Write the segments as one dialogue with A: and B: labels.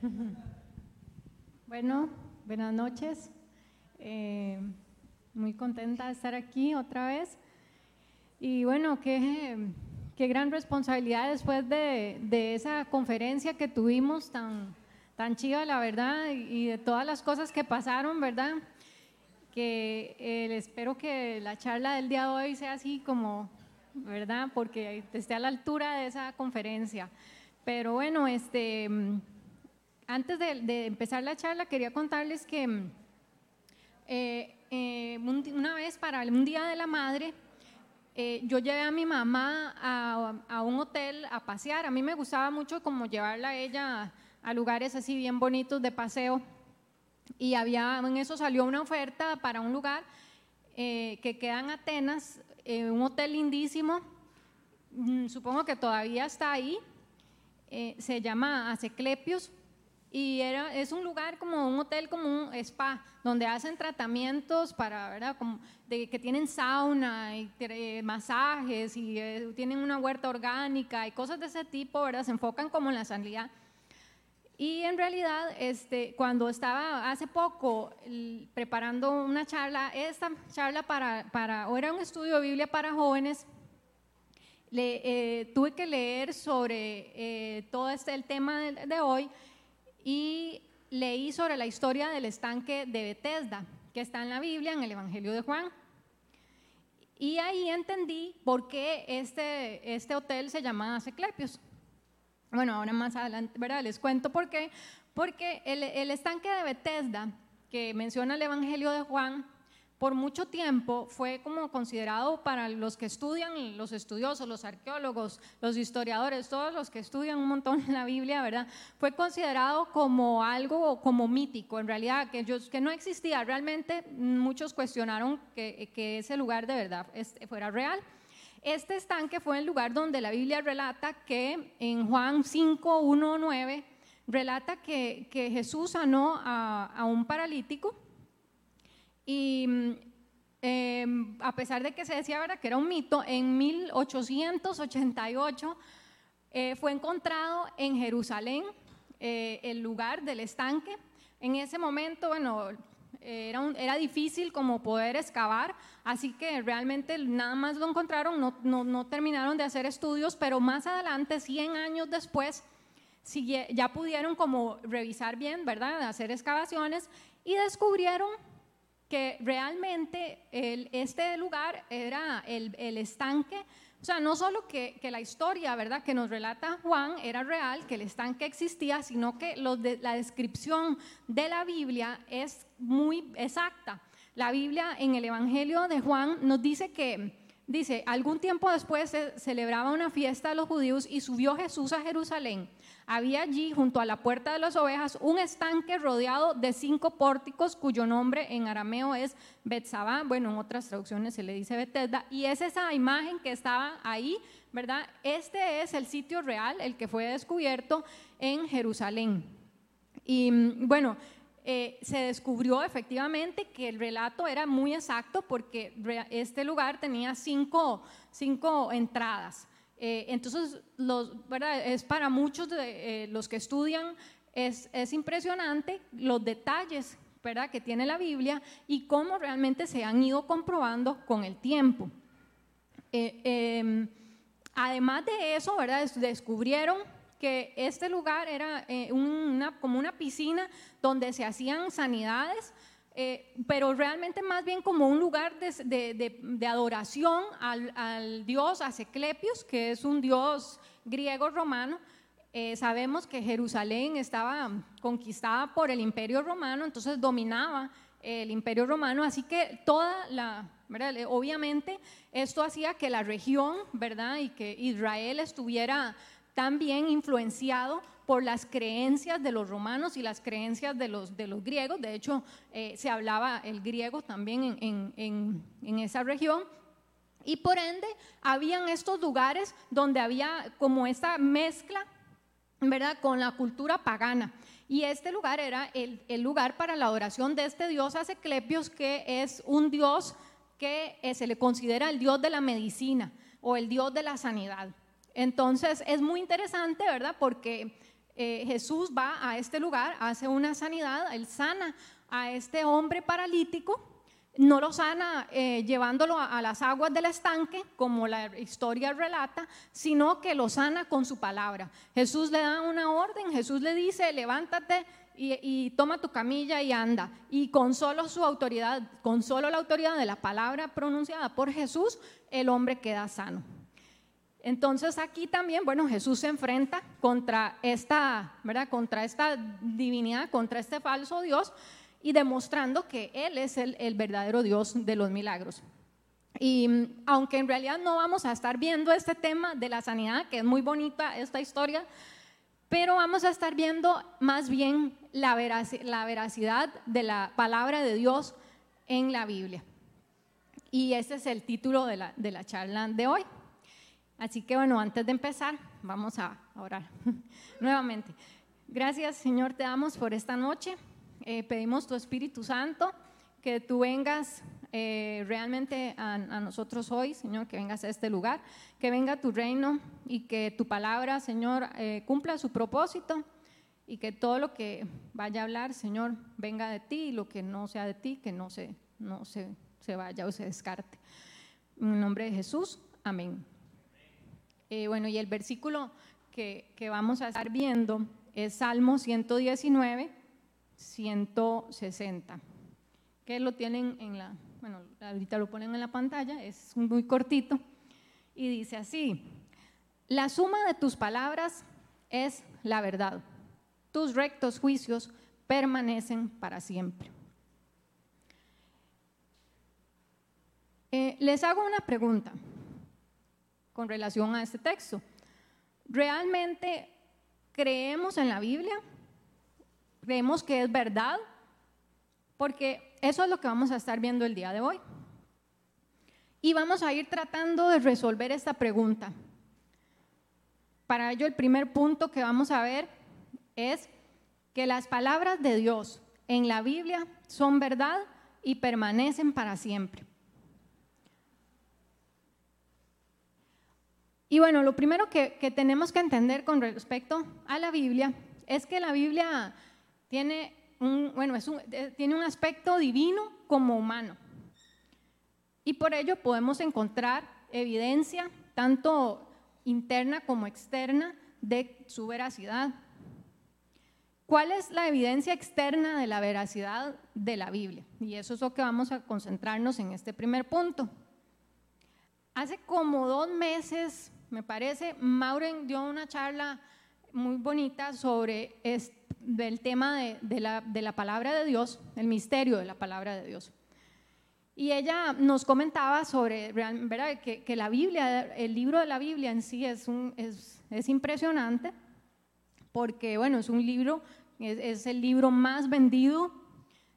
A: Bueno, buenas noches. Eh, muy contenta de estar aquí otra vez. Y bueno, qué, qué gran responsabilidad después de, de, esa conferencia que tuvimos tan, tan chiva, la verdad, y de todas las cosas que pasaron, ¿verdad? Que eh, espero que la charla del día de hoy sea así como, ¿verdad? Porque esté a la altura de esa conferencia. Pero bueno, este, antes de, empezar la charla, quería contarles que eh, eh, una vez para un día de la madre, eh, yo llevé a mi mamá a, un hotel a pasear. A mí me gustaba mucho como llevarla a ella a, lugares así bien bonitos de paseo. Y había, en eso salió una oferta para un lugar que queda en Atenas, un hotel lindísimo. Mm, supongo que todavía está ahí. se llama Aseclepios y era, es un lugar como un hotel, como un spa, donde hacen tratamientos para, ¿verdad? Como de, que tienen sauna y masajes y eh, tienen una huerta orgánica y cosas de ese tipo, ¿verdad? Se enfocan como en la sanidad. Y en realidad, este, cuando estaba hace poco preparando una charla, esta charla para, para, o era un estudio de Biblia para jóvenes, le, eh, tuve que leer sobre eh, todo este, el tema de, de hoy y leí sobre la historia del estanque de Bethesda, que está en la Biblia, en el Evangelio de Juan. Y ahí entendí por qué este, este hotel se llama Asclepios. Bueno, ahora más adelante, ¿verdad? Les cuento por qué. Porque el, el estanque de Bethesda, que menciona el Evangelio de Juan, por mucho tiempo fue como considerado para los que estudian, los estudiosos, los arqueólogos, los historiadores, todos los que estudian un montón la Biblia, ¿verdad? Fue considerado como algo como mítico, en realidad, que, que no existía. Realmente muchos cuestionaron que, que ese lugar de verdad fuera real. Este estanque fue el lugar donde la Biblia relata que en Juan 5, 1, 9, relata que, que Jesús sanó a, a un paralítico y em, a pesar de que se decía ¿verdad? que era un mito, en 1888 eh, fue encontrado en Jerusalén eh, el lugar del estanque. En ese momento, bueno, era, era, difícil como poder excavar, así que realmente nada más lo encontraron, no, no, no terminaron de hacer estudios, pero más adelante, 100 años después, ya pudieron como revisar bien, ¿verdad? Hacer excavaciones y descubrieron que realmente este lugar era el, el, estanque, o sea, no solo que, que, la historia, ¿verdad?, que nos relata Juan era real, que el estanque existía, sino que de, la descripción de la Biblia es muy exacta. La Biblia en el Evangelio de Juan nos dice que, dice, algún tiempo después se celebraba una fiesta de los judíos y subió Jesús a Jerusalén había allí, junto a la puerta de las ovejas, un estanque rodeado de cinco pórticos, cuyo nombre en arameo es Betsabá, bueno, en otras traducciones se le dice Bethesda, y es esa imagen que estaba ahí, ¿verdad? Este es el sitio real, el que fue descubierto en Jerusalén. Y mm, bueno, eh, se descubrió efectivamente que el relato era muy exacto porque este lugar tenía cinco, cinco entradas. Eh, entonces, es para muchos de eh, los que estudian, es, es, impresionante los detalles ¿verdad? que tiene la Biblia y cómo realmente se han ido comprobando con el tiempo. Eh, em, además de eso, ¿verdad? descubrieron que este lugar era una, como una piscina donde se hacían sanidades, eh, pero realmente más bien como un lugar de, adoración al, dios Asclepios, que es un dios griego romano. Eh, sabemos que Jerusalén estaba conquistada por el imperio romano, entonces dominaba el imperio romano, así que toda la, obviamente esto hacía que la región, ¿verdad? Y que Israel estuviera también influenciado por las creencias de los romanos y las creencias de los, de los griegos. De hecho, eh, se hablaba el griego también en, en, en, esa región. Y por ende, habían estos lugares donde había como esta mezcla, ¿verdad?, con la cultura pagana. Y este lugar era el, el lugar para la adoración de este dios Asclepios, que es un dios que eh, se le considera el dios de la medicina o el dios de la sanidad. Entonces, es muy interesante, ¿verdad?, porque eh, Jesús va a este lugar, hace una sanidad, él sana a este hombre paralítico, no lo sana eh, llevándolo a, las aguas del estanque, como la historia relata, sino que lo sana con su palabra. Jesús le da una orden, Jesús le dice, levántate y, y, toma tu camilla y anda. Y con solo su autoridad, con solo la autoridad de la palabra pronunciada por Jesús, el hombre queda sano. Entonces aquí también, bueno, Jesús se enfrenta contra esta, ¿verdad? Contra esta divinidad, contra este falso Dios y demostrando que Él es el, verdadero Dios de los milagros. Y mm, aunque en realidad no vamos a estar viendo este tema de la sanidad, que es muy bonita esta historia, pero vamos a estar viendo más bien la, veracidad de la palabra de Dios en la Biblia. Y ese es el título de la charla de hoy. Así que bueno, antes de empezar, vamos a orar nuevamente. Gracias Señor, te damos por esta noche. Eh, pedimos tu Espíritu Santo, que tú vengas eh, realmente a, nosotros hoy, Señor, que vengas a este lugar, que venga tu reino y que tu palabra, Señor, eh, cumpla su propósito y que todo lo que vaya a hablar, Señor, venga de ti y lo que no sea de ti, que no se, no se, se vaya o se descarte. En el nombre de Jesús, amén. Eh, bueno, y el versículo que, vamos a estar viendo es Salmo 119, 160, que lo tienen en la, bueno, ahorita lo ponen en la pantalla, es muy cortito, y dice así, la suma de tus palabras es la verdad, tus rectos juicios permanecen para siempre. Eh, les hago una pregunta con relación a este texto. ¿Realmente creemos en la Biblia? ¿Creemos que es verdad? Porque eso es lo que vamos a estar viendo el día de hoy. Y vamos a ir tratando de resolver esta pregunta. Para ello, el primer punto que vamos a ver es que las palabras de Dios en la Biblia son verdad y permanecen para siempre. Y bueno, lo primero que, tenemos que entender con respecto a la Biblia es que la Biblia tiene un, bueno, es eh, tiene un aspecto divino como humano. Y por ello podemos encontrar evidencia, tanto interna como externa, de su veracidad. ¿Cuál es la evidencia externa de la veracidad de la Biblia? Y eso es lo que vamos a concentrarnos en este primer punto. Hace como dos meses me parece. Mauren dio una charla muy bonita sobre el tema de, la, palabra de Dios, el misterio de la palabra de Dios. Y ella nos comentaba sobre. Que, la Biblia, el libro de la Biblia en sí es, impresionante, porque bueno, es un libro, es, el libro más vendido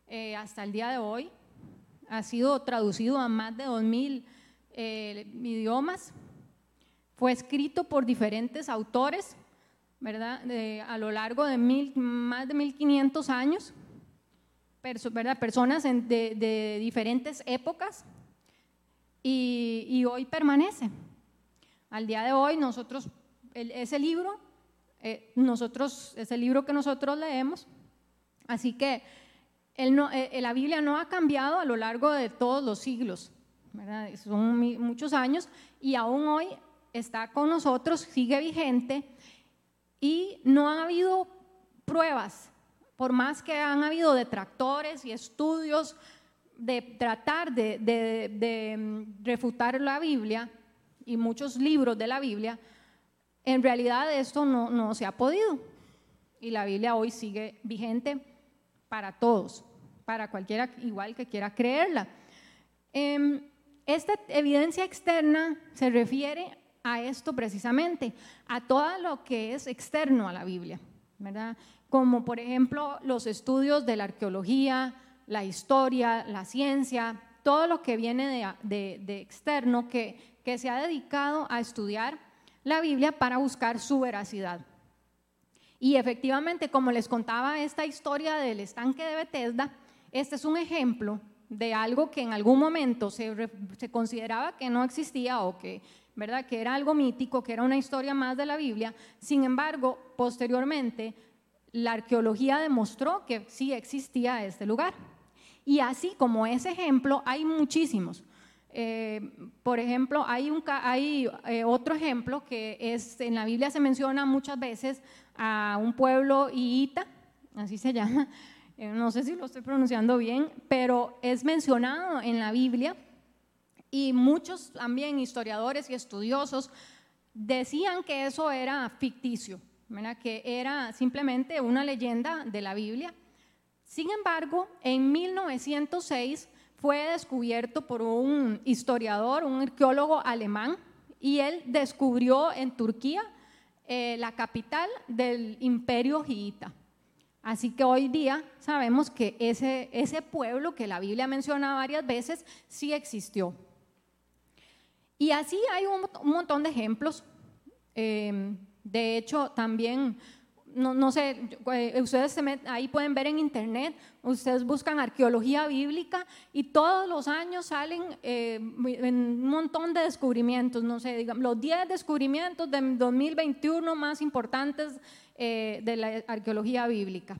A: eh, hasta el día de hoy. Ha sido traducido a más de 2.000 eh, idiomas fue escrito por diferentes autores, ¿verdad? a lo largo de más de 1500 años, ¿verdad? personas de, diferentes épocas, y, hoy permanece. Al día de hoy nosotros, ese libro, eh, nosotros, es el libro que nosotros leemos, así que eh, la Biblia no ha cambiado a lo largo de todos los siglos, ¿verdad? son muchos años, y aún hoy está con nosotros, sigue vigente y no ha habido pruebas, por más que han habido detractores y estudios de tratar de, mm, refutar la Biblia y muchos libros de la Biblia, en realidad esto no, se ha podido. Y la Biblia hoy sigue vigente para todos, para cualquiera igual que quiera creerla. Em, esta evidencia externa se refiere a esto precisamente, a todo lo que es externo a la Biblia, ¿verdad? Como por ejemplo los estudios de la arqueología, la historia, la ciencia, todo lo que viene de, externo que, que se ha dedicado a estudiar la Biblia para buscar su veracidad. Y efectivamente, como les contaba esta historia del estanque de Bethesda, este es un ejemplo de algo que en algún momento se, se, consideraba que no existía o que ¿verdad? Que era algo mítico, que era una historia más de la Biblia. Sin embargo, posteriormente, la arqueología demostró que sí existía este lugar. Y así como ese ejemplo, hay muchísimos. Eh, por ejemplo, hay, eh, otro ejemplo que es, en la Biblia se menciona muchas veces a un pueblo iita, así se llama, eh, no sé si lo estoy pronunciando bien, pero es mencionado en la Biblia y muchos también historiadores y estudiosos decían que eso era ficticio, que era simplemente una leyenda de la Biblia. Sin embargo, en 1906 fue descubierto por un historiador, un arqueólogo alemán, y él descubrió en Turquía eh, la capital del imperio hiita. Así que hoy día sabemos que ese pueblo que la Biblia menciona varias veces sí existió. Y así hay un, montón de ejemplos. Em, de hecho, también, no, sé, eh, ustedes ahí pueden ver en internet, ustedes buscan arqueología bíblica y todos los años salen eh, un montón de descubrimientos, no sé, digamos, los 10 descubrimientos de 2021 más importantes eh, de la arqueología bíblica.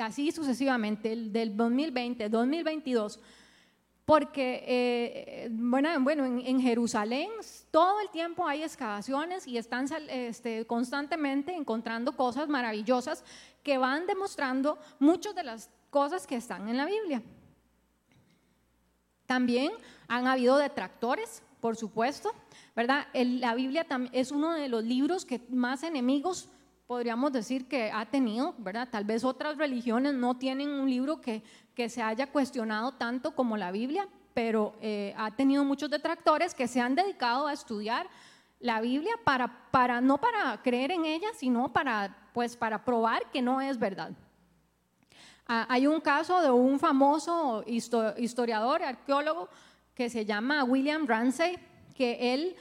A: así sucesivamente, el del 2020, 2022 porque, eh, bueno, bueno en, Jerusalén todo el tiempo hay excavaciones y están este, constantemente encontrando cosas maravillosas que van demostrando muchas de las cosas que están en la Biblia. También han habido detractores, por supuesto, ¿verdad? la Biblia es uno de los libros que más enemigos podríamos decir que ha tenido, ¿verdad? Tal vez otras religiones no tienen un libro que, que se haya cuestionado tanto como la Biblia, pero eh, ha tenido muchos detractores que se han dedicado a estudiar la Biblia para, para no para creer en ella, sino para, pues, para probar que no es verdad. Ah, hay un caso de un famoso historiador, arqueólogo, que se llama William Ramsey, que él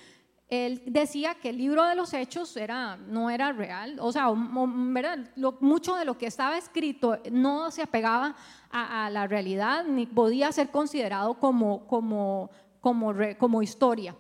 A: él decía que el libro de los hechos era, no era real, o sea, mucho de lo que estaba escrito no se apegaba a, la realidad ni podía ser considerado como, como, como, como historia.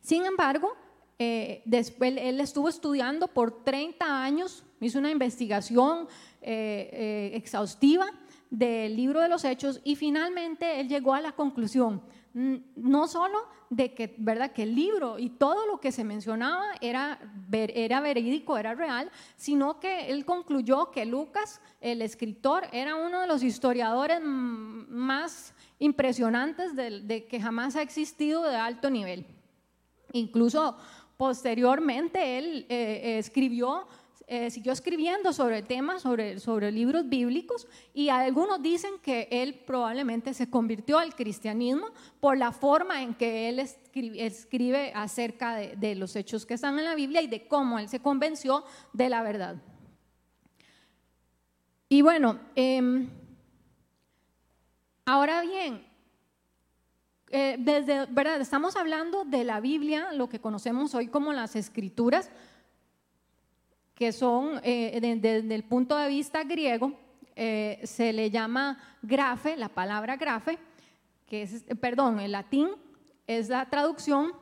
A: Sin embargo, eh, él estuvo estudiando por 30 años, hizo una investigación eh, eh, exhaustiva del libro de los hechos y finalmente él llegó a la conclusión no solo de que, ¿verdad? que el libro y todo lo que se mencionaba era, era verídico, era real, sino que él concluyó que Lucas, el escritor, era uno de los historiadores más impresionantes de, que jamás ha existido de alto nivel. Incluso posteriormente él eh, escribió eh, siguió escribiendo sobre temas, sobre, sobre libros bíblicos, y algunos dicen que él probablemente se convirtió al cristianismo por la forma en que él escribe, acerca de, los hechos que están en la Biblia y de cómo él se convenció de la verdad. Y bueno, em, ahora bien, eh, desde, ¿verdad? Estamos hablando de la Biblia, lo que conocemos hoy como las escrituras, que son, eh, desde el punto de vista griego, eh, se le llama grafe, la palabra grafe, que es, perdón, el latín es la traducción,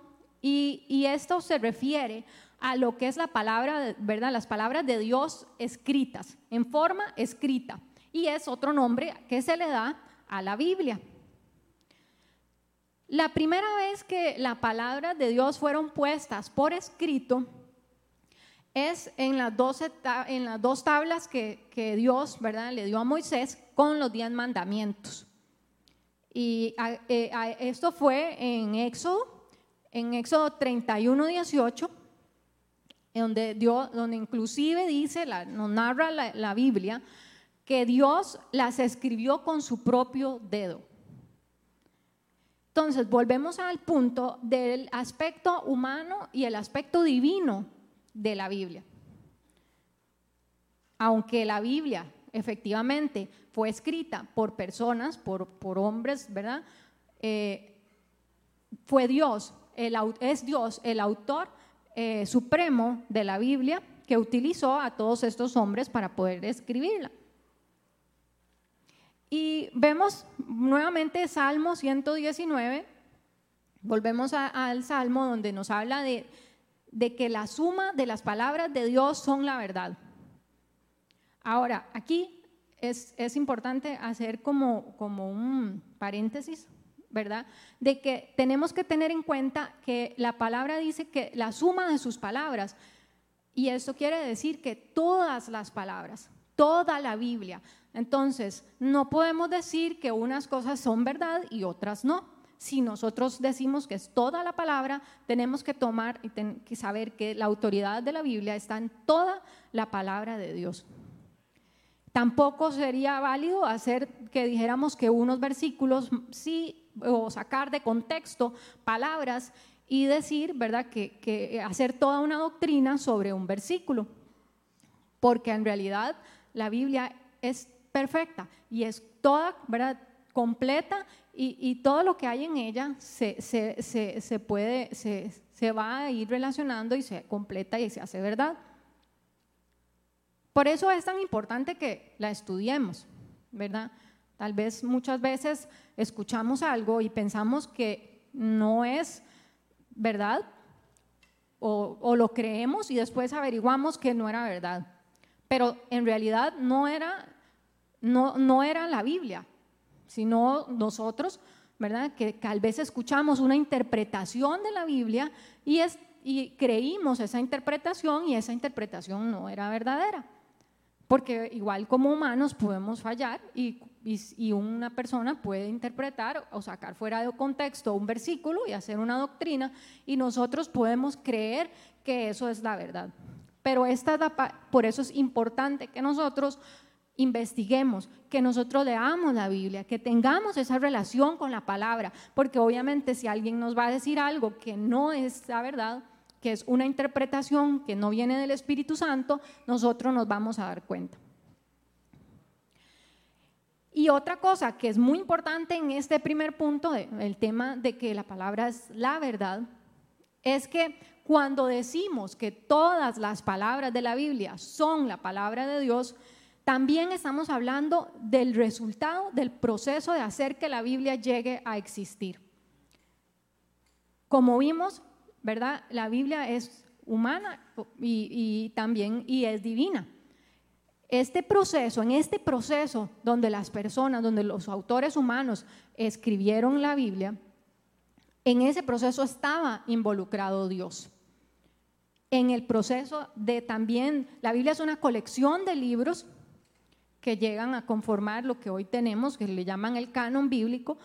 A: y, y, esto se refiere a lo que es la palabra, ¿verdad? Las palabras de Dios escritas, en forma escrita, y es otro nombre que se le da a la Biblia. La primera vez que las palabras de Dios fueron puestas por escrito, es en las dos, en las dos tablas que, Dios ¿verdad? le dio a Moisés con los diez mandamientos. Y eh, esto fue en Éxodo, en Éxodo 31, 18, donde, Dios, donde inclusive dice, la, nos narra la Biblia, que Dios las escribió con su propio dedo. Entonces, volvemos al punto del aspecto humano y el aspecto divino de la Biblia. Aunque la Biblia efectivamente fue escrita por personas, por, por hombres, ¿verdad? Eh, fue Dios, el, es Dios el autor eh, supremo de la Biblia que utilizó a todos estos hombres para poder escribirla. Y vemos nuevamente Salmo 119, Volvemos al Salmo donde nos habla de, de que la suma de las palabras de Dios son la verdad. Ahora, aquí es, es importante hacer como, como un paréntesis, ¿verdad? De que tenemos que tener en cuenta que la palabra dice que la suma de sus palabras, y eso quiere decir que todas las palabras, toda la Biblia. Entonces, no podemos decir que unas cosas son verdad y otras no. Si nosotros decimos que es toda la palabra, tenemos que tomar y que saber que la autoridad de la Biblia está en toda la palabra de Dios. Tampoco sería válido hacer que dijéramos que unos versículos sí o sacar de contexto palabras y decir, ¿verdad?, que hacer toda una doctrina sobre un versículo, porque en realidad la Biblia es perfecta y es toda, ¿verdad?, completa y, todo lo que hay en ella se, se, puede, se, va a ir relacionando y se completa y se hace verdad. Por eso es tan importante que la estudiemos, ¿verdad? Tal vez muchas veces escuchamos algo y pensamos que no es verdad o, o, lo creemos y después averiguamos que no era verdad. Pero en realidad no era, no, no era la Biblia, sino nosotros, ¿verdad? Que tal vez escuchamos una interpretación de la Biblia y, creímos esa interpretación y esa interpretación no era verdadera. Porque igual como humanos podemos fallar y, una persona puede interpretar o sacar fuera de contexto un versículo y hacer una doctrina y nosotros podemos creer que eso es la verdad. Pero esta por eso es importante que nosotros investiguemos, que nosotros leamos la Biblia, que tengamos esa relación con la palabra, porque obviamente si alguien nos va a decir algo que no es la verdad, que es una interpretación que no viene del Espíritu Santo, nosotros nos vamos a dar cuenta. Y otra cosa que es muy importante en este primer punto, el tema de que la palabra es la verdad, es que cuando decimos que todas las palabras de la Biblia son la palabra de Dios, también estamos hablando del resultado del proceso de hacer que la Biblia llegue a existir. Como vimos, ¿verdad? La Biblia es humana y, también y es divina. Este proceso, en este proceso donde las personas, donde los autores humanos escribieron la Biblia, en ese proceso estaba involucrado Dios. En el proceso de también, la Biblia es una colección de libros que llegan a conformar lo que hoy tenemos, que le llaman el canon bíblico,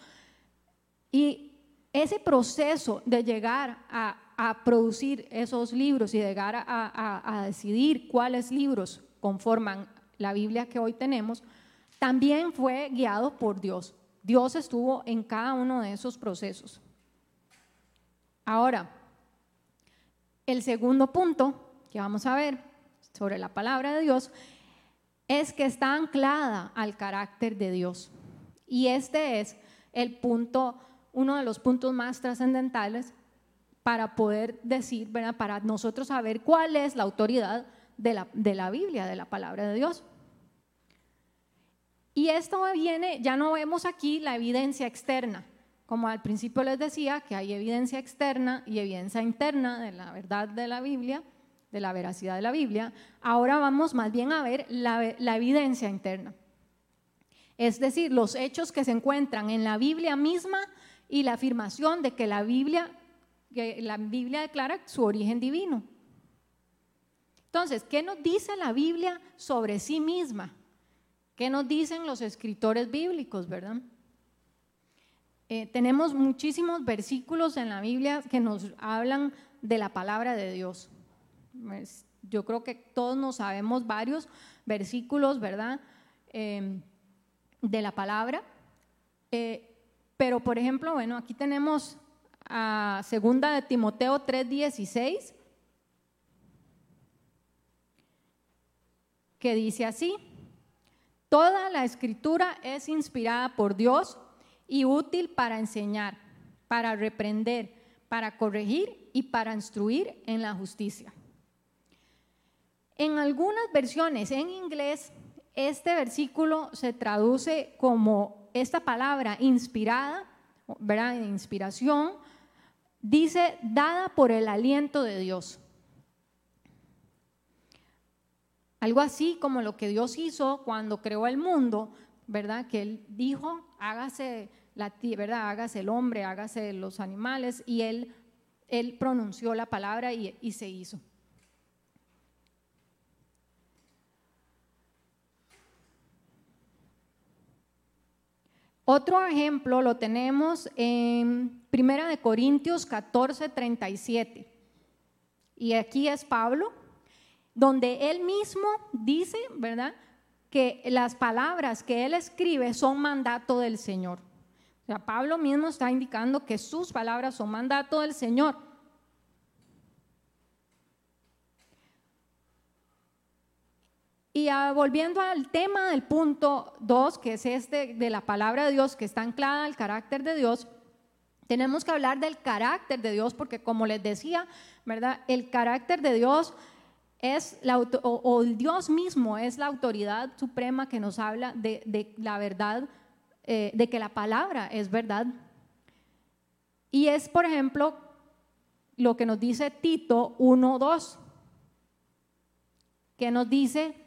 A: y ese proceso de llegar a, producir esos libros y llegar a, decidir cuáles libros conforman la Biblia que hoy tenemos, también fue guiado por Dios. Dios estuvo en cada uno de esos procesos. Ahora, el segundo punto que vamos a ver sobre la palabra de Dios es que está anclada al carácter de Dios. Y este es el punto, uno de los puntos más trascendentales para poder decir, para nosotros saber cuál es la autoridad de la, de la Biblia, de la palabra de Dios. Y esto viene, ya no vemos aquí la evidencia externa, como al principio les decía, que hay evidencia externa y evidencia interna de la verdad de la Biblia, de la veracidad de la Biblia, ahora vamos más bien a ver la, evidencia interna. Es decir, los hechos que se encuentran en la Biblia misma y la afirmación de que la Biblia, que la Biblia declara su origen divino. Entonces, ¿qué nos dice la Biblia sobre sí misma? ¿Qué nos dicen los escritores bíblicos, verdad? Eh, tenemos muchísimos versículos en la Biblia que nos hablan de la palabra de Dios. Yo creo que todos nos sabemos varios versículos, ¿verdad? Em, de la palabra. Eh, pero, por ejemplo, bueno, aquí tenemos a segunda de Timoteo 3:16, que dice así, toda la escritura es inspirada por Dios y útil para enseñar, para reprender, para corregir y para instruir en la justicia. En algunas versiones en inglés, este versículo se traduce como esta palabra inspirada, ¿verdad? Inspiración, dice, dada por el aliento de Dios. Algo así como lo que Dios hizo cuando creó el mundo, ¿verdad? Que Él dijo, hágase la ¿verdad? Hágase el hombre, hágase los animales, y Él, él pronunció la palabra y, y se hizo. Otro ejemplo lo tenemos en Primera de Corintios 14, 37. Y aquí es Pablo, donde él mismo dice, ¿verdad? Que las palabras que él escribe son mandato del Señor. O sea, Pablo mismo está indicando que sus palabras son mandato del Señor. Y ah, volviendo al tema del punto 2, que es este de la palabra de Dios, que está anclada al carácter de Dios, tenemos que hablar del carácter de Dios, porque como les decía, ¿verdad? El carácter de Dios es la, o, Dios mismo es la autoridad suprema que nos habla de, la verdad, eh, de que la palabra es verdad. Y es, por ejemplo, lo que nos dice Tito 1.2, que nos dice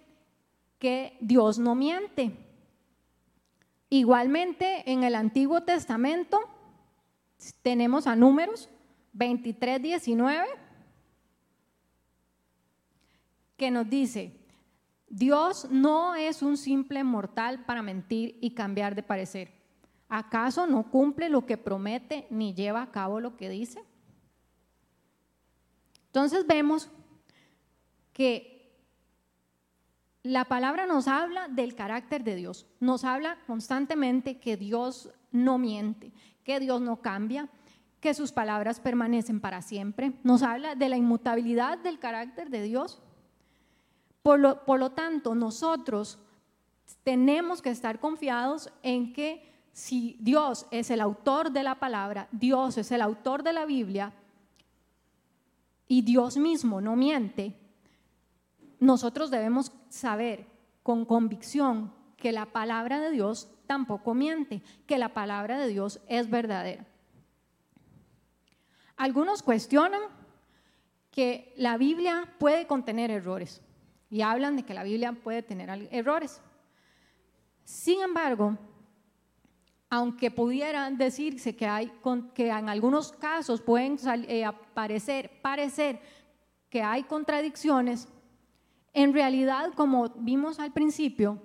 A: que Dios no miente. Igualmente, en el Antiguo Testamento tenemos a números 23, 19, que nos dice, Dios no es un simple mortal para mentir y cambiar de parecer. ¿Acaso no cumple lo que promete ni lleva a cabo lo que dice? Entonces vemos que la palabra nos habla del carácter de Dios, nos habla constantemente que Dios no miente, que Dios no cambia, que sus palabras permanecen para siempre, nos habla de la inmutabilidad del carácter de Dios. Por lo, por lo tanto, nosotros tenemos que estar confiados en que si Dios es el autor de la palabra, Dios es el autor de la Biblia y Dios mismo no miente, nosotros debemos saber con convicción que la palabra de Dios tampoco miente, que la palabra de Dios es verdadera. Algunos cuestionan que la Biblia puede contener errores y hablan de que la Biblia puede tener errores. Sin embargo, aunque pudiera decirse que, hay, que en algunos casos pueden eh, aparecer, parecer que hay contradicciones, en realidad, como vimos al principio,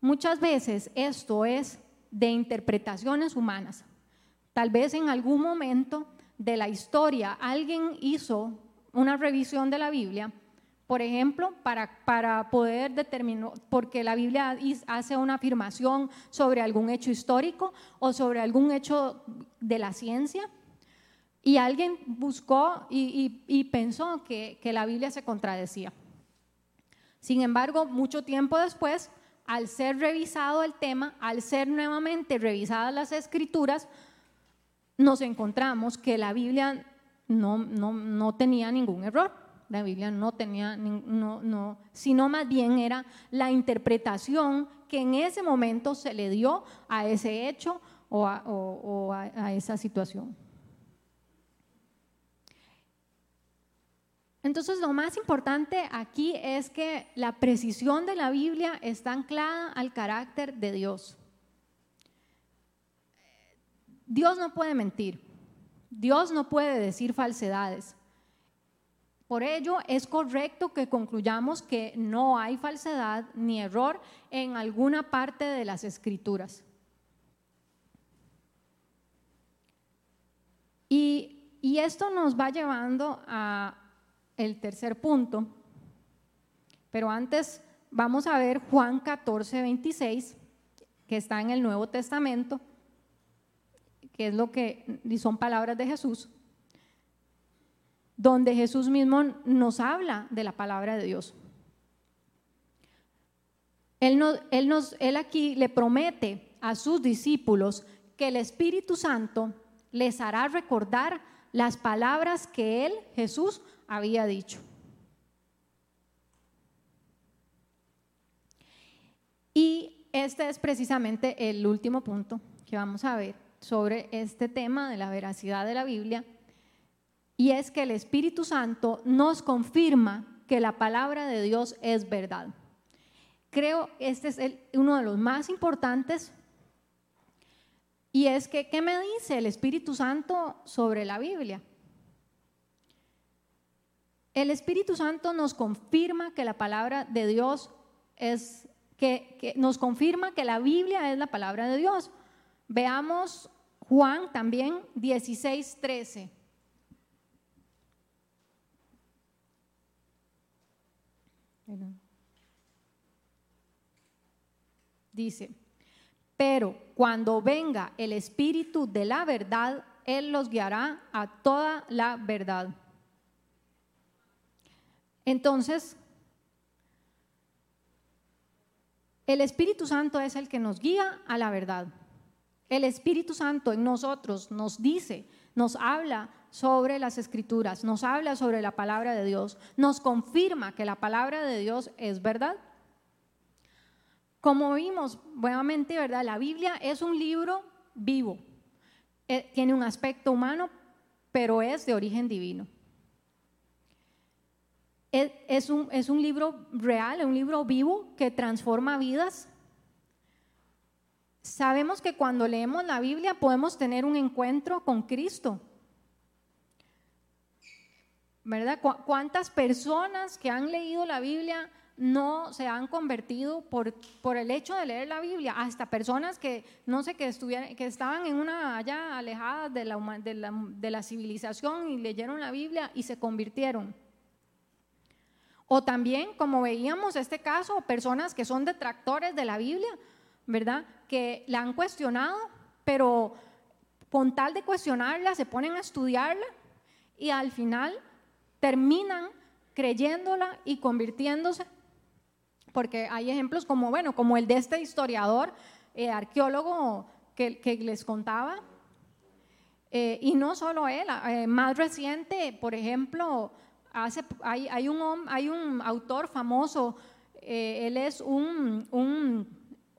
A: muchas veces esto es de interpretaciones humanas. Tal vez en algún momento de la historia alguien hizo una revisión de la Biblia, por ejemplo, para, para poder determinar, porque la Biblia hace una afirmación sobre algún hecho histórico o sobre algún hecho de la ciencia, y alguien buscó y, pensó que la Biblia se contradecía. Sin embargo, mucho tiempo después, al ser revisado el tema, al ser nuevamente revisadas las escrituras, nos encontramos que la Biblia no, no, tenía ningún error. La Biblia no tenía, no, no, sino más bien era la interpretación que en ese momento se le dio a ese hecho o a esa situación. Entonces, lo más importante aquí es que la precisión de la Biblia está anclada al carácter de Dios. Dios no puede mentir, Dios no puede decir falsedades. Por ello, es correcto que concluyamos que no hay falsedad ni error en alguna parte de las escrituras. Y, y esto nos va llevando a el tercer punto. Pero antes vamos a ver Juan 14, 26, que está en el Nuevo Testamento, que es lo que son palabras de Jesús, donde Jesús mismo nos habla de la palabra de Dios. Él, él, nos, él aquí le promete a sus discípulos que el Espíritu Santo les hará recordar las palabras que Él, Jesús, había dicho. Y este es precisamente el último punto que vamos a ver sobre este tema de la veracidad de la Biblia, Y es que el Espíritu Santo nos confirma que la palabra de Dios es verdad. Creo este es uno de los más importantes. Y es que, ¿qué me dice el Espíritu Santo sobre la Biblia? El Espíritu Santo nos confirma que la palabra de Dios es, que, nos confirma que la Biblia es la palabra de Dios. Veamos Juan también 16, 13. Dice, pero cuando venga el Espíritu de la verdad, Él los guiará a toda la verdad entonces, el Espíritu Santo es el que nos guía a la verdad. El Espíritu Santo en nosotros nos dice, nos habla sobre las escrituras, nos habla sobre la palabra de Dios, nos confirma que la palabra de Dios es verdad. Como vimos, nuevamente, ¿verdad? La Biblia es un libro vivo. Eh, tiene un aspecto humano, pero es de origen divino. Es un, es un libro real, es un libro vivo que transforma vidas. Sabemos que cuando leemos la Biblia podemos tener un encuentro con Cristo. ¿Verdad? ¿Cuántas personas que han leído la Biblia no se han convertido por, por el hecho de leer la Biblia? Hasta personas que, no sé, que, estuvieran, que estaban en una allá alejadas de la, de, la, de la civilización y leyeron la Biblia y se convirtieron. O también, como veíamos este caso, personas que son detractores de la Biblia, ¿verdad? Que la han cuestionado, pero con tal de cuestionarla, se ponen a estudiarla y al final terminan creyéndola y convirtiéndose. Porque hay ejemplos como, bueno, como el de este historiador, eh, arqueólogo que, les contaba. Eh, y no solo él, eh, más reciente, por ejemplo, hay, un, autor famoso, eh, él es un,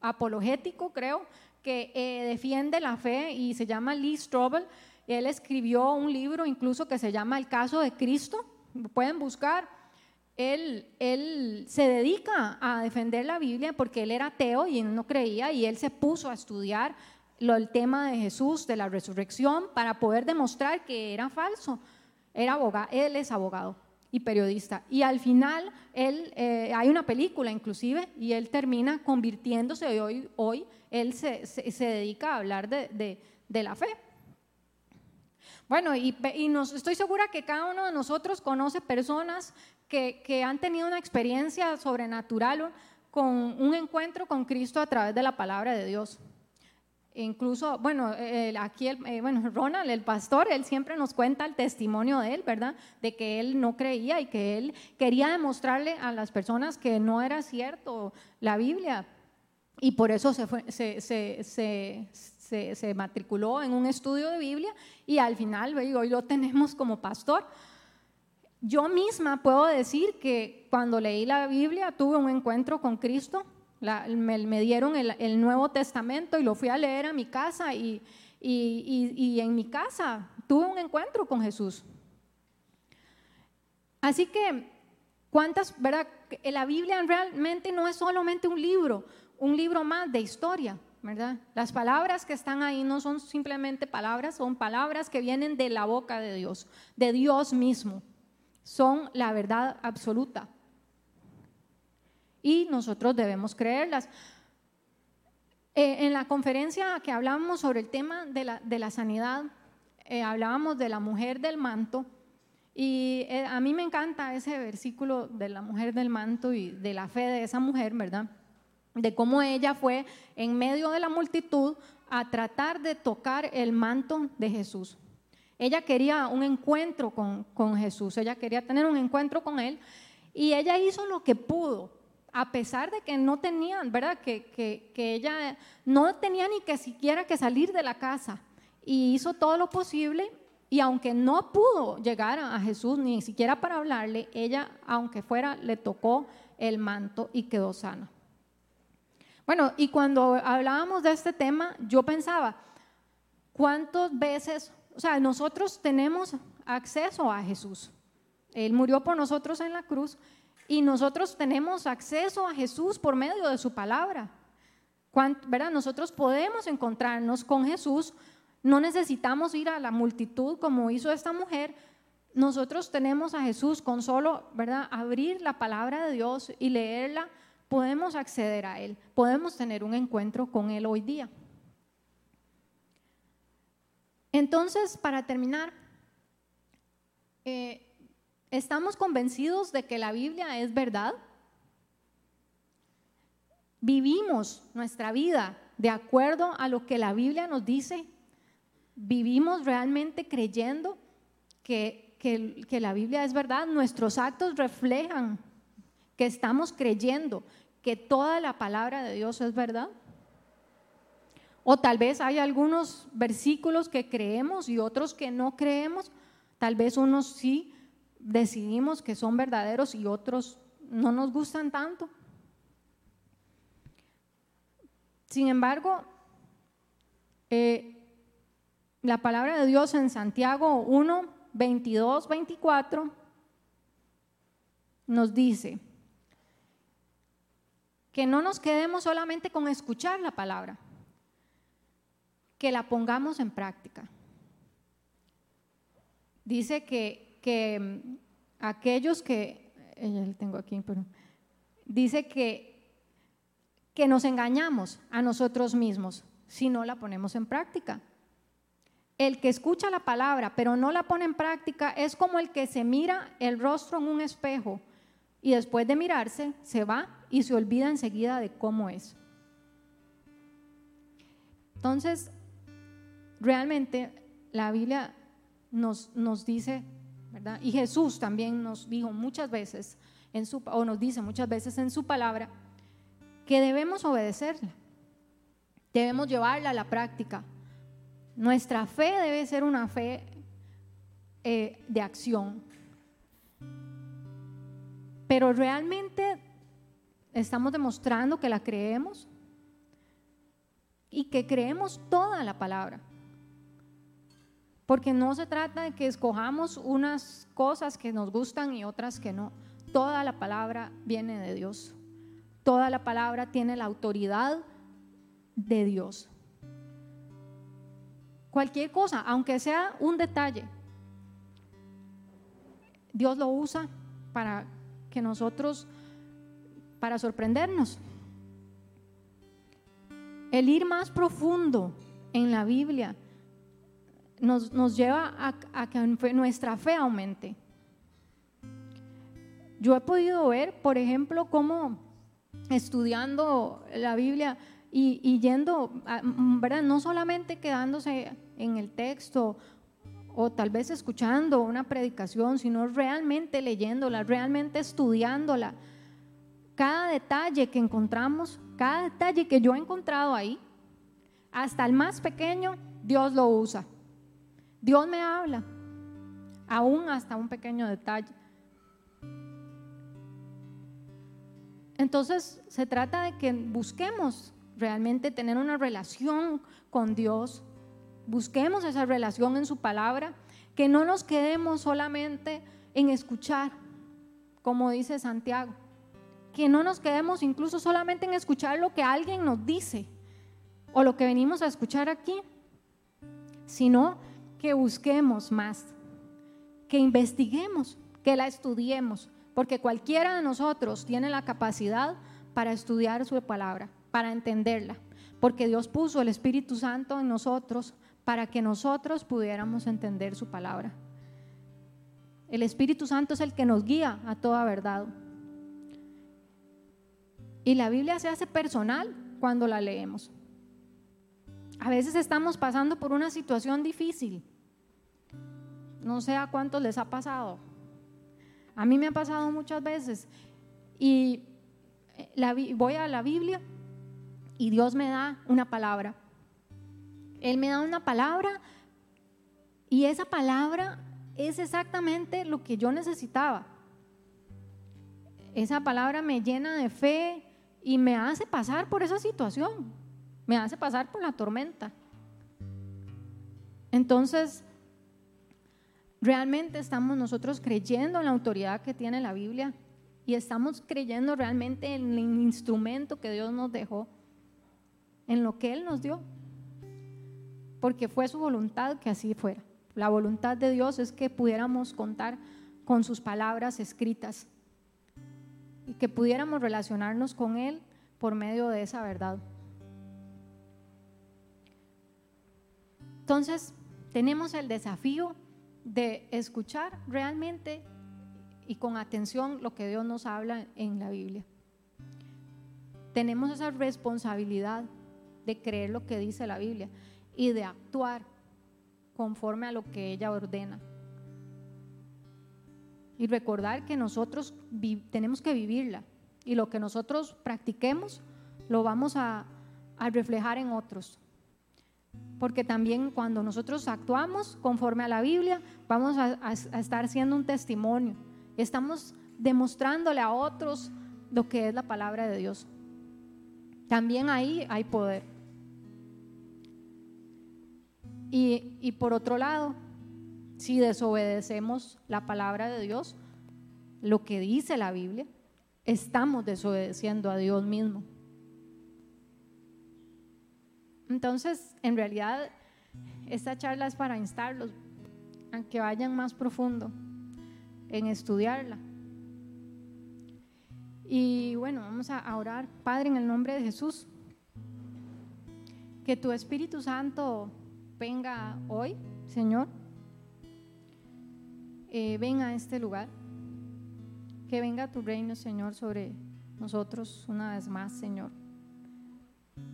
A: apologético, creo, que eh, defiende la fe y se llama Lee Strobel. Él escribió un libro incluso que se llama El caso de Cristo. Pueden buscar. Él, se dedica a defender la Biblia porque él era ateo y no creía y él se puso a estudiar el tema de Jesús, de la resurrección, para poder demostrar que era falso. Era abogado, él es abogado y periodista. Y al final, él, eh, hay una película inclusive, y él termina convirtiéndose, hoy, hoy él se, se, dedica a hablar de, de, la fe. Bueno, y, y nos, estoy segura que cada uno de nosotros conoce personas que, que han tenido una experiencia sobrenatural con un encuentro con Cristo a través de la palabra de Dios. Incluso, bueno, aquí, el, eh, bueno, Ronald, el pastor, él siempre nos cuenta el testimonio de él, ¿verdad? De que él no creía y que él quería demostrarle a las personas que no era cierto la Biblia. Y por eso se, se, se, se, se matriculó en un estudio de Biblia y al final hoy lo tenemos como pastor. Yo misma puedo decir que cuando leí la Biblia tuve un encuentro con Cristo me, dieron el, Nuevo Testamento y lo fui a leer a mi casa y, y, en mi casa tuve un encuentro con Jesús. Así que, ¿cuántas, verdad? La Biblia realmente no es solamente un libro, un libro más de historia, ¿verdad? Las palabras que están ahí no son simplemente palabras, son palabras que vienen de la boca de Dios, de Dios mismo. Son la verdad absoluta y nosotros debemos creerlas. Eh, en la conferencia que hablábamos sobre el tema de la, de la sanidad, eh, hablábamos de la mujer del manto y eh, a mí me encanta ese versículo de la mujer del manto y de la fe de esa mujer, ¿verdad? De cómo ella fue en medio de la multitud a tratar de tocar el manto de Jesús. Ella quería un encuentro con, con Jesús, ella quería tener un encuentro con Él y ella hizo lo que pudo a pesar de que no tenían, ¿verdad? Que, que, ella no tenía ni que siquiera que salir de la casa y hizo todo lo posible y aunque no pudo llegar a Jesús ni siquiera para hablarle, ella, aunque fuera, le tocó el manto y quedó sana. Bueno, y cuando hablábamos de este tema, yo pensaba, ¿cuántas veces, o sea, nosotros tenemos acceso a Jesús. Él murió por nosotros en la cruz y nosotros tenemos acceso a Jesús por medio de su palabra. ¿Verdad? Nosotros podemos encontrarnos con Jesús, no necesitamos ir a la multitud como hizo esta mujer. Nosotros tenemos a Jesús con solo, ¿verdad? Abrir la palabra de Dios y leerla, podemos acceder a Él, podemos tener un encuentro con Él hoy día. Entonces, para terminar, eh, ¿estamos convencidos de que la Biblia es verdad? ¿Vivimos nuestra vida de acuerdo a lo que la Biblia nos dice? ¿Vivimos realmente creyendo que, que la Biblia es verdad? ¿Nuestros actos reflejan que estamos creyendo que toda la palabra de Dios es verdad? O tal vez hay algunos versículos que creemos y otros que no creemos. Tal vez unos sí decidimos que son verdaderos y otros no nos gustan tanto. Sin embargo, eh, la palabra de Dios en Santiago 1, 22, 24 nos dice que no nos quedemos solamente con escuchar la palabra, que la pongamos en práctica. Dice que, que mm, aquellos que, eh, tengo aquí, pero dice que que nos engañamos a nosotros mismos si no la ponemos en práctica. El que escucha la palabra pero no la pone en práctica es como el que se mira el rostro en un espejo y después de mirarse se va y se olvida enseguida de cómo es. Entonces, realmente la Biblia nos, nos dice, Y Jesús también nos dijo muchas veces, en su, o nos dice muchas veces en su palabra, que debemos obedecerla, debemos llevarla a la práctica. Nuestra fe debe ser una fe eh, de acción. Pero realmente estamos demostrando que la creemos y que creemos toda la palabra. Porque no se trata de que escojamos unas cosas que nos gustan y otras que no. Toda la palabra viene de Dios. Toda la palabra tiene la autoridad de Dios. Cualquier cosa, aunque sea un detalle, Dios lo usa para que nosotros, para sorprendernos. El ir más profundo en la Biblia nos, lleva a, que nuestra fe aumente. Yo he podido ver, por ejemplo, cómo estudiando la Biblia y, yendo, ¿verdad? No solamente quedándose en el texto o tal vez escuchando una predicación, sino realmente leyéndola, realmente estudiándola. Cada detalle que encontramos, cada detalle que yo he encontrado ahí, hasta el más pequeño, Dios lo usa. Dios me habla, aún hasta un pequeño detalle. Entonces se trata de que busquemos realmente tener una relación con Dios, busquemos esa relación en su palabra, que no nos quedemos solamente en escuchar, como dice Santiago, que no nos quedemos incluso solamente en escuchar lo que alguien nos dice o lo que venimos a escuchar aquí, sino que busquemos más, que investiguemos, que la estudiemos, porque cualquiera de nosotros tiene la capacidad para estudiar su palabra, para entenderla, porque Dios puso el Espíritu Santo en nosotros para que nosotros pudiéramos entender su palabra. El Espíritu Santo es el que nos guía a toda verdad. Y la Biblia se hace personal cuando la leemos. A veces estamos pasando por una situación difícil. No sé a cuántos les ha pasado. A mí me ha pasado muchas veces y eh, voy a la Biblia y Dios me da una palabra. Él me da una palabra y esa palabra es exactamente lo que yo necesitaba. Esa palabra me llena de fe y me hace pasar por esa situación, me hace pasar por la tormenta. Entonces, ¿Realmente estamos nosotros creyendo en la autoridad que tiene la Biblia? ¿Y estamos creyendo realmente en el instrumento que Dios nos dejó? ¿En lo que Él nos dio? Porque fue su voluntad que así fuera. La voluntad de Dios es que pudiéramos contar con sus palabras escritas y que pudiéramos relacionarnos con Él por medio de esa verdad. Entonces, tenemos el desafío de escuchar realmente y con atención lo que Dios nos habla en la Biblia. Tenemos esa responsabilidad de creer lo que dice la Biblia y de actuar conforme a lo que ella ordena. Y recordar que nosotros tenemos que vivirla y lo que nosotros practiquemos lo vamos a, reflejar en otros. Porque también cuando nosotros actuamos conforme a la Biblia, vamos a, estar siendo un testimonio. Estamos demostrándole a otros lo que es la palabra de Dios. También ahí hay poder. Y por otro lado, si desobedecemos la palabra de Dios, lo que dice la Biblia, estamos desobedeciendo a Dios mismo. Entonces, en realidad, esta charla es para instarlos a que vayan más profundo en estudiarla. Y bueno, vamos a orar. Padre, en el nombre de Jesús, que tu Espíritu Santo venga hoy, Señor eh, ven a este lugar. Que venga tu reino, Señor, sobre nosotros una vez más, Señor.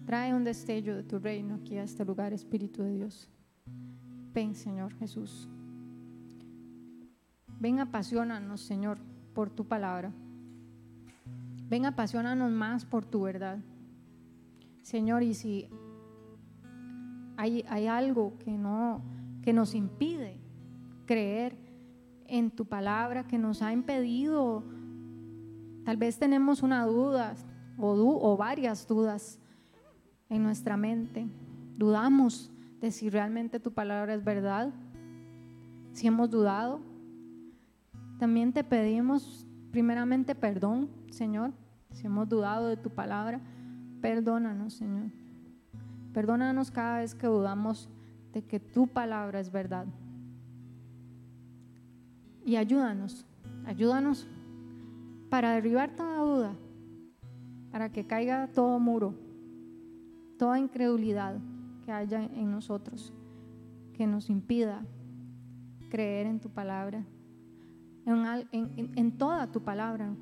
A: Trae un destello de tu reino aquí a este lugar, Espíritu de Dios. Ven, Señor Jesús. Ven, apasionanos, Señor, por tu palabra. Ven, apasionanos más por tu verdad. Señor, y si hay, hay algo que, no, que nos impide creer en tu palabra que nos ha impedido, tal vez tenemos una duda o, o varias dudas en nuestra mente. Dudamos de si realmente tu palabra es verdad, si hemos dudado. También te pedimos primeramente perdón, Señor, si hemos dudado de tu palabra. Perdónanos, Señor. Perdónanos cada vez que dudamos de que tu palabra es verdad. Y ayúdanos, ayúdanos para derribar toda duda, para que caiga todo muro, toda incredulidad que haya en nosotros, que nos impida creer en tu palabra, en, toda tu palabra,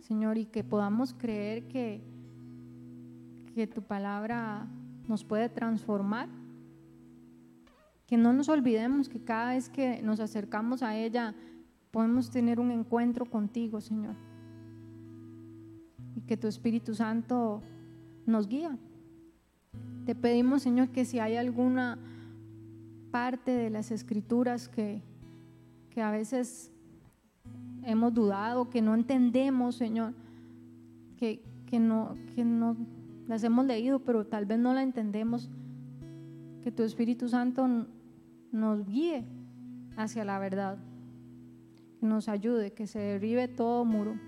A: Señor, y que podamos creer que, que tu palabra nos puede transformar que no nos olvidemos que cada vez que nos acercamos a ella podemos tener un encuentro contigo, Señor. Y que tu Espíritu Santo nos guía. Te pedimos, Señor, que si hay alguna parte de las escrituras que, que a veces hemos dudado, que no entendemos, Señor, que, que, no, que no las hemos leído, pero tal vez no la entendemos, que tu Espíritu Santo nos guíe hacia la verdad, que nos ayude, que se derribe todo muro.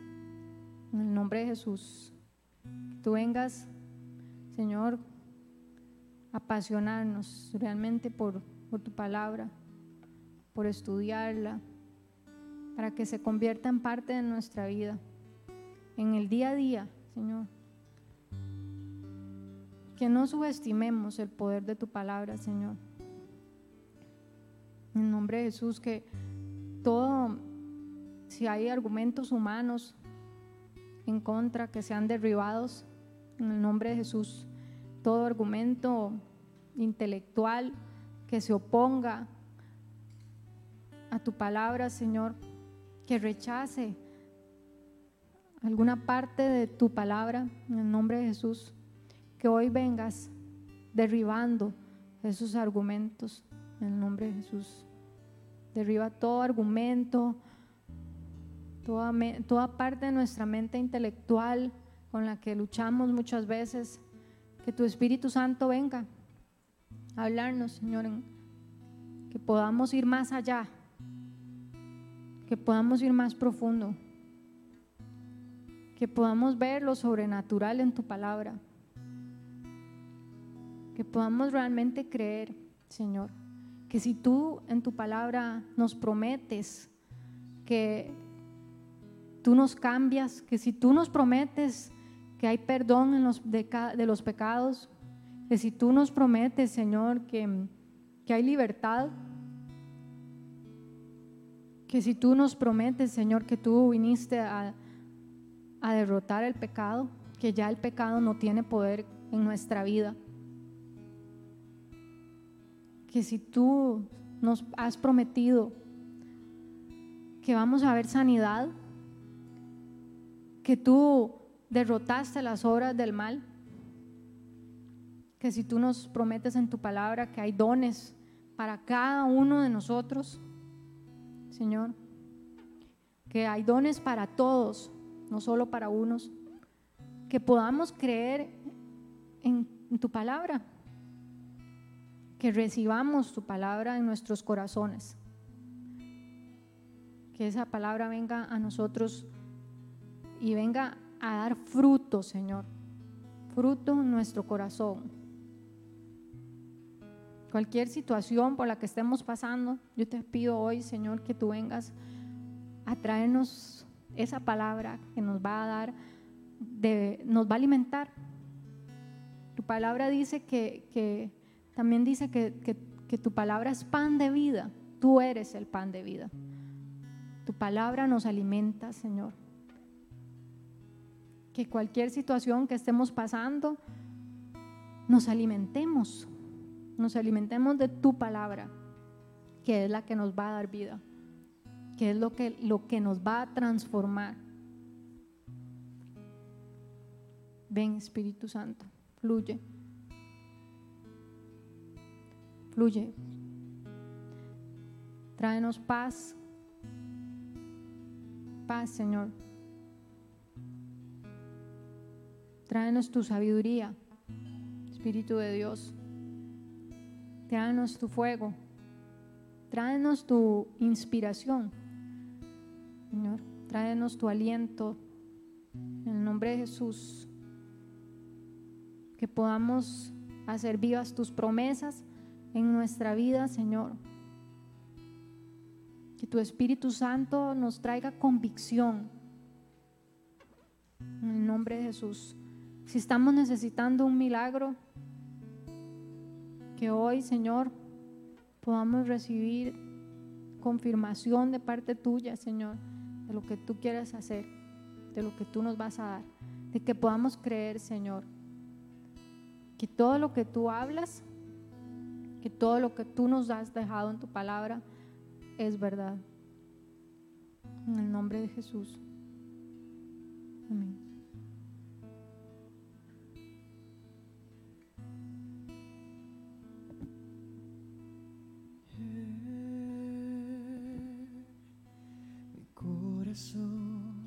A: En el nombre de Jesús, que tú vengas, Señor, apasionarnos realmente por, por tu palabra, por estudiarla, para que se convierta en parte de nuestra vida, en el día a día, Señor que no subestimemos el poder de tu palabra, Señor. En nombre de Jesús, que todo, si hay argumentos humanos en contra, que sean derribados, en el nombre de Jesús, todo argumento intelectual que se oponga a tu palabra, Señor, que rechace alguna parte de tu palabra, en el nombre de Jesús que hoy vengas derribando esos argumentos en el nombre de Jesús. Derriba todo argumento, toda, toda parte de nuestra mente intelectual con la que luchamos muchas veces. Que tu Espíritu Santo venga a hablarnos, Señor, que podamos ir más allá, que podamos ir más profundo, que podamos ver lo sobrenatural en tu palabra, que podamos realmente creer, Señor, que si tú en tu palabra nos prometes que tú nos cambias, que si tú nos prometes que hay perdón en los de, de los pecados, que si tú nos prometes, Señor, que, que hay libertad, que si tú nos prometes, Señor, que tú viniste a, a derrotar el pecado, que ya el pecado no tiene poder en nuestra vida. Que si tú nos has prometido que vamos a ver sanidad, que tú derrotaste las obras del mal, que si tú nos prometes en tu palabra que hay dones para cada uno de nosotros, Señor, que hay dones para todos, no solo para unos, que podamos creer en, tu palabra, que recibamos tu palabra en nuestros corazones, que esa palabra venga a nosotros y venga a dar fruto, Señor, fruto en nuestro corazón. Cualquier situación por la que estemos pasando, yo te pido hoy, Señor, que tú vengas a traernos esa palabra que nos va a dar, de, nos va a alimentar. Tu palabra dice que, también dice que, que tu palabra es pan de vida. Tú eres el pan de vida. Tu palabra nos alimenta, Señor. Que cualquier situación que estemos pasando, nos alimentemos nos alimentemos de tu palabra, que es la que nos va a dar vida, que es lo que, lo que nos va a transformar. Ven Espíritu Santo, fluye, fluye. Tráenos paz, paz Señor. Tráenos tu sabiduría, Espíritu de Dios. Tráenos tu fuego. Tráenos tu inspiración. Señor, tráenos tu aliento. En el nombre de Jesús. Que podamos hacer vivas tus promesas en nuestra vida, Señor. Que tu Espíritu Santo nos traiga convicción. En el nombre de Jesús. Si estamos necesitando un milagro, que hoy, Señor, podamos recibir confirmación de parte tuya, Señor, de lo que tú quieres hacer, de lo que tú nos vas a dar, de que podamos creer, Señor, que todo lo que tú hablas, que todo lo que tú nos has dejado en tu palabra es verdad. En el nombre de Jesús. Amén. mi corazón.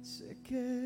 A: Sé que